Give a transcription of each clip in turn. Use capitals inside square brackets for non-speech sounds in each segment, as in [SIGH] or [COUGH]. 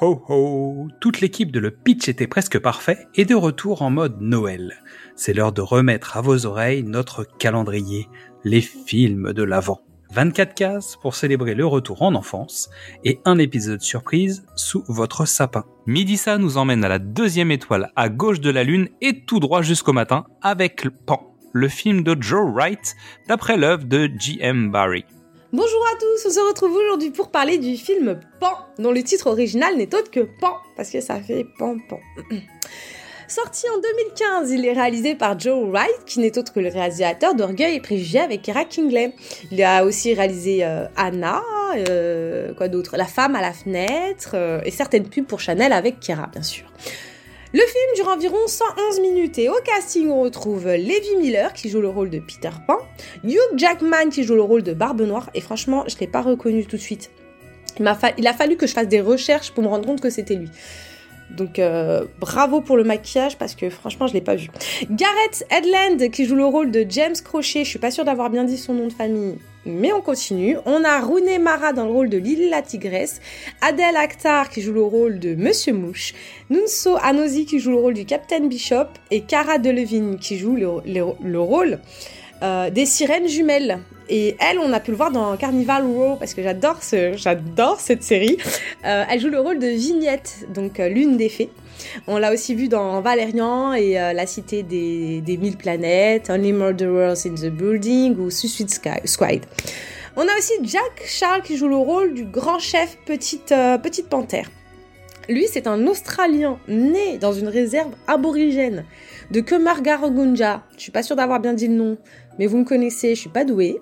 ho Toute l'équipe de Le Pitch était presque parfait et de retour en mode Noël. C'est l'heure de remettre à vos oreilles notre calendrier, les films de l'Avent. 24 cases pour célébrer le retour en enfance et un épisode surprise sous votre sapin. Midissa nous emmène à la deuxième étoile à gauche de la lune et tout droit jusqu'au matin avec Pan, le film de Joe Wright d'après l'œuvre de J.M. Barrie. Bonjour à tous, on se retrouve aujourd'hui pour parler du film Pan, dont le titre original n'est autre que Pan, parce que ça fait Pan Pan. [CLEARS THROAT] Sorti en 2015, il est réalisé par Joe Wright, qui n'est autre que le réalisateur d'Orgueil et Préjugés avec Kara Kingley. Il a aussi réalisé euh, Anna, euh, quoi d'autre? La femme à la fenêtre, euh, et certaines pubs pour Chanel avec Kira, bien sûr. Le film dure environ 111 minutes et au casting on retrouve Levi Miller qui joue le rôle de Peter Pan, Hugh Jackman qui joue le rôle de Barbe Noire et franchement je l'ai pas reconnu tout de suite. Il a fallu que je fasse des recherches pour me rendre compte que c'était lui. Donc euh, bravo pour le maquillage parce que franchement je l'ai pas vu. Gareth Edland qui joue le rôle de James Crochet, je suis pas sûre d'avoir bien dit son nom de famille, mais on continue. On a Rooney Mara dans le rôle de Lily la tigresse, Adèle Akhtar qui joue le rôle de Monsieur Mouche, Nunso Anosi qui joue le rôle du Capitaine Bishop et Cara Delevingne qui joue le, rôle euh, des sirènes jumelles. Et elle, on a pu le voir dans Carnival Row parce que j'adore ce, j'adore cette série. Euh, elle joue le rôle de Vignette, donc euh, l'une des fées. On l'a aussi vu dans Valérian et euh, La Cité des, Mille Planètes, Only Murderers in the Building ou Suicide Squad. On a aussi Jack Charles qui joue le rôle du grand chef Petite, petite Panthère. Lui, c'est un Australien né dans une réserve aborigène de Kemargarogunja. Je suis pas sûre d'avoir bien dit le nom, mais vous me connaissez, je suis pas douée.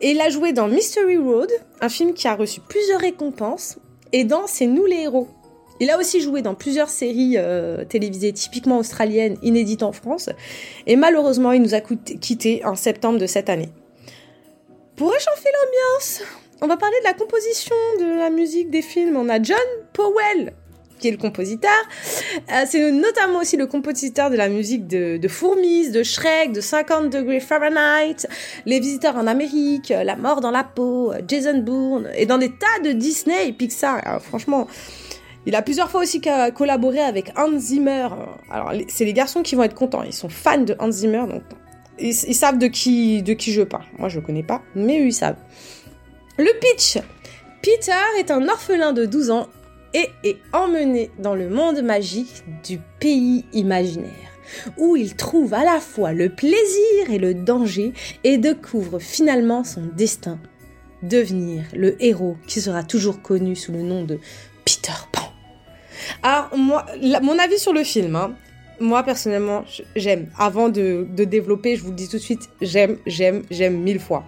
Et il a joué dans Mystery Road, un film qui a reçu plusieurs récompenses, et dans C'est nous les héros, il a aussi joué dans plusieurs séries euh, télévisées typiquement australiennes, inédites en France, et malheureusement il nous a quittés en septembre de cette année. Pour réchauffer l'ambiance, on va parler de la composition de la musique des films. On a John Powell, qui est le compositeur. Euh, c'est notamment aussi le compositeur de la musique de, Fourmis, de Shrek, de 50 degrés Fahrenheit, Les Visiteurs en Amérique, La Mort dans la peau, Jason Bourne, et dans des tas de Disney et Pixar. Franchement, il a plusieurs fois aussi collaboré avec Hans Zimmer. Alors, c'est les garçons qui vont être contents. Ils sont fans de Hans Zimmer, donc ils, savent de qui, de qui je parle. Moi, je le connais pas, mais eux, ils savent. Le pitch Peter est un orphelin de 12 ans et est emmené dans le monde magique du pays imaginaire, où il trouve à la fois le plaisir et le danger et découvre finalement son destin. Devenir le héros qui sera toujours connu sous le nom de Peter Pan. Alors, moi, mon avis sur le film, hein, moi personnellement, j'aime. Avant de, développer, je vous le dis tout de suite, j'aime, j'aime, j'aime mille fois.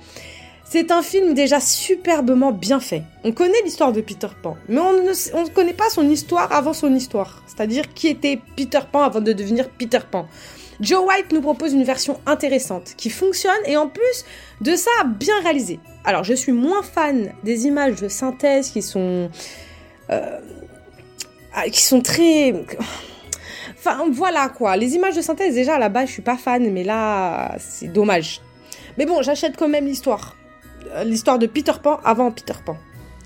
C'est un film déjà superbement bien fait. On connaît l'histoire de Peter Pan, mais on ne, connaît pas son histoire avant son histoire. C'est-à-dire qui était Peter Pan avant de devenir Peter Pan. Joe White nous propose une version intéressante, qui fonctionne et en plus de ça, bien réalisée. Alors je suis moins fan des images de synthèse qui sont... Euh, ah, qui sont très... Enfin, voilà quoi. Les images de synthèse, déjà, à la base, je suis pas fan, mais là, c'est dommage. Mais bon, j'achète quand même l'histoire. L'histoire de Peter Pan avant Peter Pan.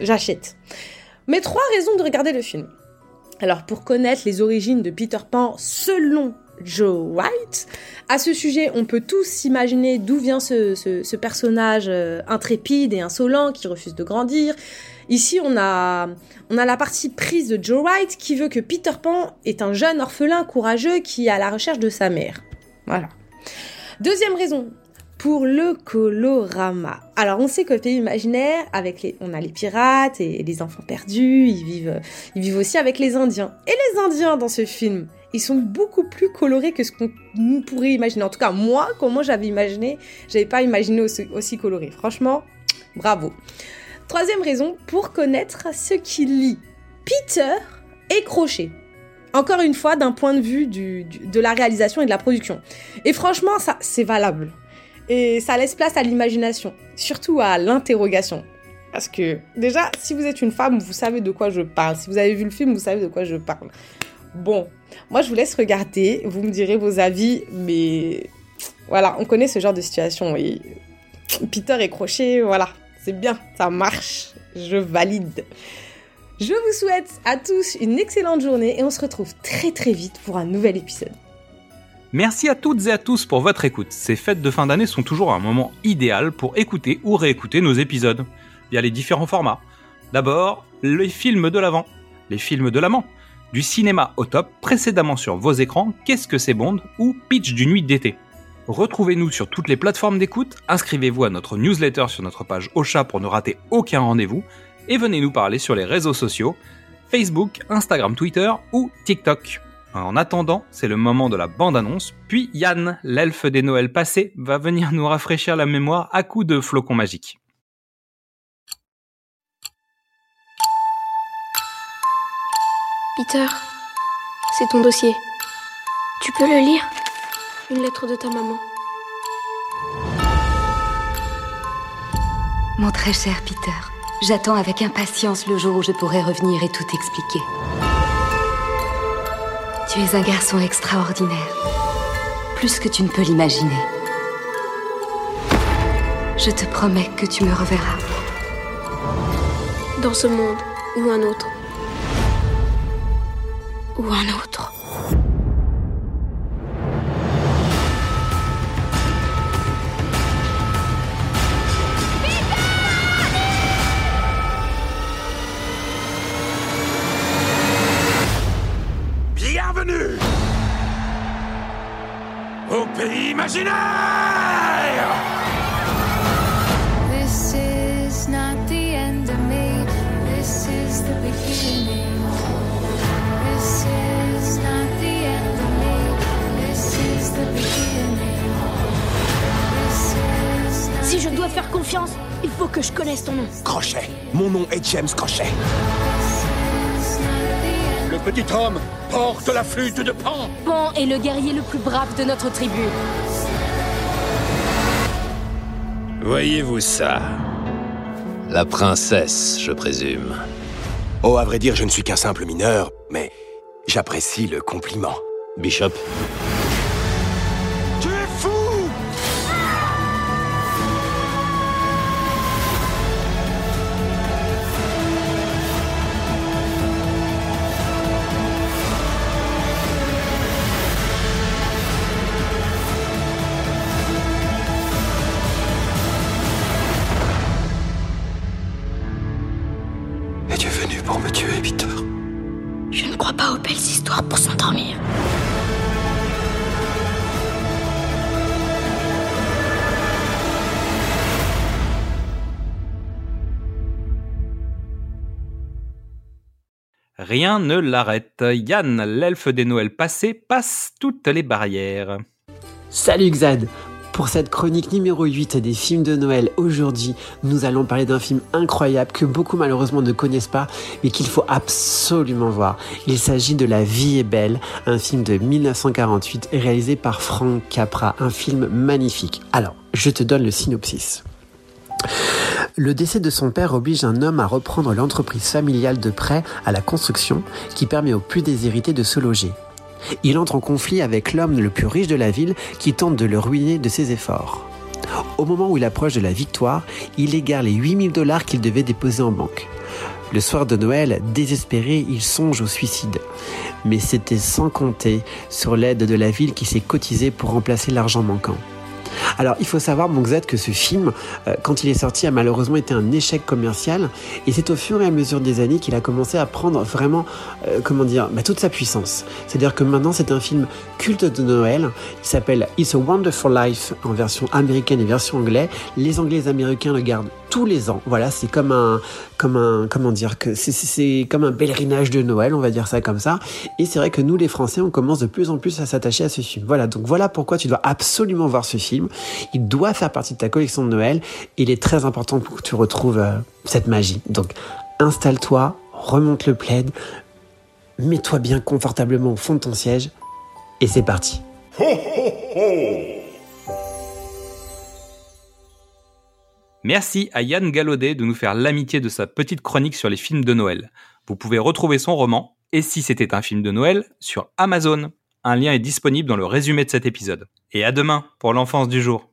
J'achète. Mais trois raisons de regarder le film. Alors, pour connaître les origines de Peter Pan selon Joe White, à ce sujet, on peut tous imaginer d'où vient ce, personnage euh, intrépide et insolent qui refuse de grandir, Ici, on a, la partie prise de Joe Wright qui veut que Peter Pan est un jeune orphelin courageux qui est à la recherche de sa mère. Voilà. Deuxième raison, pour le colorama. Alors on sait que le pays imaginaire, avec les, on a les pirates et les enfants perdus, ils vivent, ils vivent aussi avec les Indiens. Et les Indiens dans ce film, ils sont beaucoup plus colorés que ce qu'on pourrait imaginer. En tout cas, moi, comment j'avais imaginé, j'avais pas imaginé aussi, aussi coloré. Franchement, bravo. Troisième raison, pour connaître ce qu'il lit. Peter est Crochet. Encore une fois, d'un point de vue de la réalisation et de la production. Et franchement, ça, c'est valable. Et ça laisse place à l'imagination, surtout à l'interrogation. Parce que déjà, si vous êtes une femme, vous savez de quoi je parle. Si vous avez vu le film, vous savez de quoi je parle. Bon, moi je vous laisse regarder, vous me direz vos avis, mais voilà, on connaît ce genre de situation. Et Peter est crochet, voilà, c'est bien, ça marche, je valide. Je vous souhaite à tous une excellente journée et on se retrouve très très vite pour un nouvel épisode. Merci à toutes et à tous pour votre écoute. Ces fêtes de fin d'année sont toujours un moment idéal pour écouter ou réécouter nos épisodes via les différents formats. D'abord, les films de l'avant, les films de l'amant, du cinéma au top précédemment sur vos écrans Qu'est-ce que c'est Bond ou Pitch du nuit d'été. Retrouvez-nous sur toutes les plateformes d'écoute, inscrivez-vous à notre newsletter sur notre page Ocha pour ne rater aucun rendez-vous et venez nous parler sur les réseaux sociaux Facebook, Instagram, Twitter ou TikTok. En attendant, c'est le moment de la bande-annonce, puis Yann, l'elfe des Noëls passés, va venir nous rafraîchir la mémoire à coups de flocons magiques. Peter, c'est ton dossier. Tu peux le lire? Une lettre de ta maman. Mon très cher Peter, j'attends avec impatience le jour où je pourrai revenir et tout expliquer. Tu es un garçon extraordinaire, plus que tu ne peux l'imaginer. Je te promets que tu me reverras. Dans ce monde ou un autre. Ou un autre. Ton nom. Crochet. Mon nom est James Crochet. Le petit homme porte la flûte de Pan. Pan est le guerrier le plus brave de notre tribu. Voyez-vous ça? La princesse, je présume. Oh, à vrai dire, je ne suis qu'un simple mineur, mais j'apprécie le compliment. Bishop? Pour s'endormir. Rien ne l'arrête. Yann, l'elfe des Noëls passés, passe toutes les barrières. Salut Xad Pour cette chronique numéro 8 des films de Noël, aujourd'hui, nous allons parler d'un film incroyable que beaucoup malheureusement ne connaissent pas, mais qu'il faut absolument voir. Il s'agit de La vie est belle, un film de 1948 réalisé par Frank Capra, un film magnifique. Alors, je te donne le synopsis. Le décès de son père oblige un homme à reprendre l'entreprise familiale de prêt à la construction qui permet aux plus déshérités de se loger. Il entre en conflit avec l'homme le plus riche de la ville qui tente de le ruiner de ses efforts. Au moment où il approche de la victoire, il égare les 8000 dollars qu'il devait déposer en banque. Le soir de Noël, désespéré, il songe au suicide. Mais c'était sans compter sur l'aide de la ville qui s'est cotisée pour remplacer l'argent manquant. Alors, il faut savoir, mon Z, que ce film, euh, quand il est sorti, a malheureusement été un échec commercial. Et c'est au fur et à mesure des années qu'il a commencé à prendre vraiment, euh, comment dire, bah, toute sa puissance. C'est-à-dire que maintenant, c'est un film culte de Noël. Il s'appelle It's a Wonderful Life en version américaine et version anglaise. Les Anglais et les Américains le gardent tous les ans. Voilà, c'est comme un, comme un, comment dire, que c'est- comme un pèlerinage de Noël, on va dire ça comme ça. Et c'est vrai que nous, les Français, on commence de plus en plus à s'attacher à ce film. Voilà, donc voilà pourquoi tu dois absolument voir ce film. Il doit faire partie de ta collection de Noël. Il est très important pour que tu retrouves euh, cette magie. Donc, installe-toi, remonte le plaid, mets-toi bien confortablement au fond de ton siège, et c'est parti. Merci à Yann Gallaudet de nous faire l'amitié de sa petite chronique sur les films de Noël. Vous pouvez retrouver son roman, Et si c'était un film de Noël, sur Amazon. Un lien est disponible dans le résumé de cet épisode. Et à demain pour l'enfance du jour.